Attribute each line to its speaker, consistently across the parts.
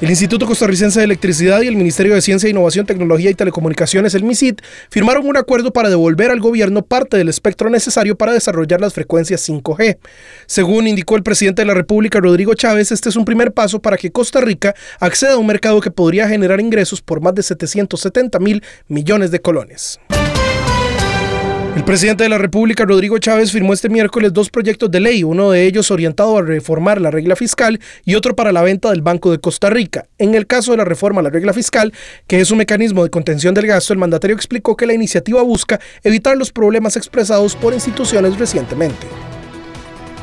Speaker 1: El Instituto Costarricense de Electricidad y el Ministerio de Ciencia, Innovación, Tecnología y Telecomunicaciones, el MISIT, firmaron un acuerdo para devolver al gobierno parte del espectro necesario para desarrollar las frecuencias 5G. Según indicó el presidente de la República, Rodrigo Chávez, este es un primer paso para que Costa Rica acceda a un mercado que podría generar ingresos por más de 770 mil millones de colones. El presidente de la República, Rodrigo Chávez, firmó este miércoles dos proyectos de ley, uno de ellos orientado a reformar la regla fiscal y otro para la venta del Banco de Costa Rica. En el caso de la reforma a la regla fiscal, que es un mecanismo de contención del gasto, el mandatario explicó que la iniciativa busca evitar los problemas expresados por instituciones recientemente.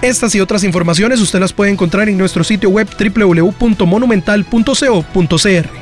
Speaker 1: Estas y otras informaciones usted las puede encontrar en nuestro sitio web www.monumental.co.cr.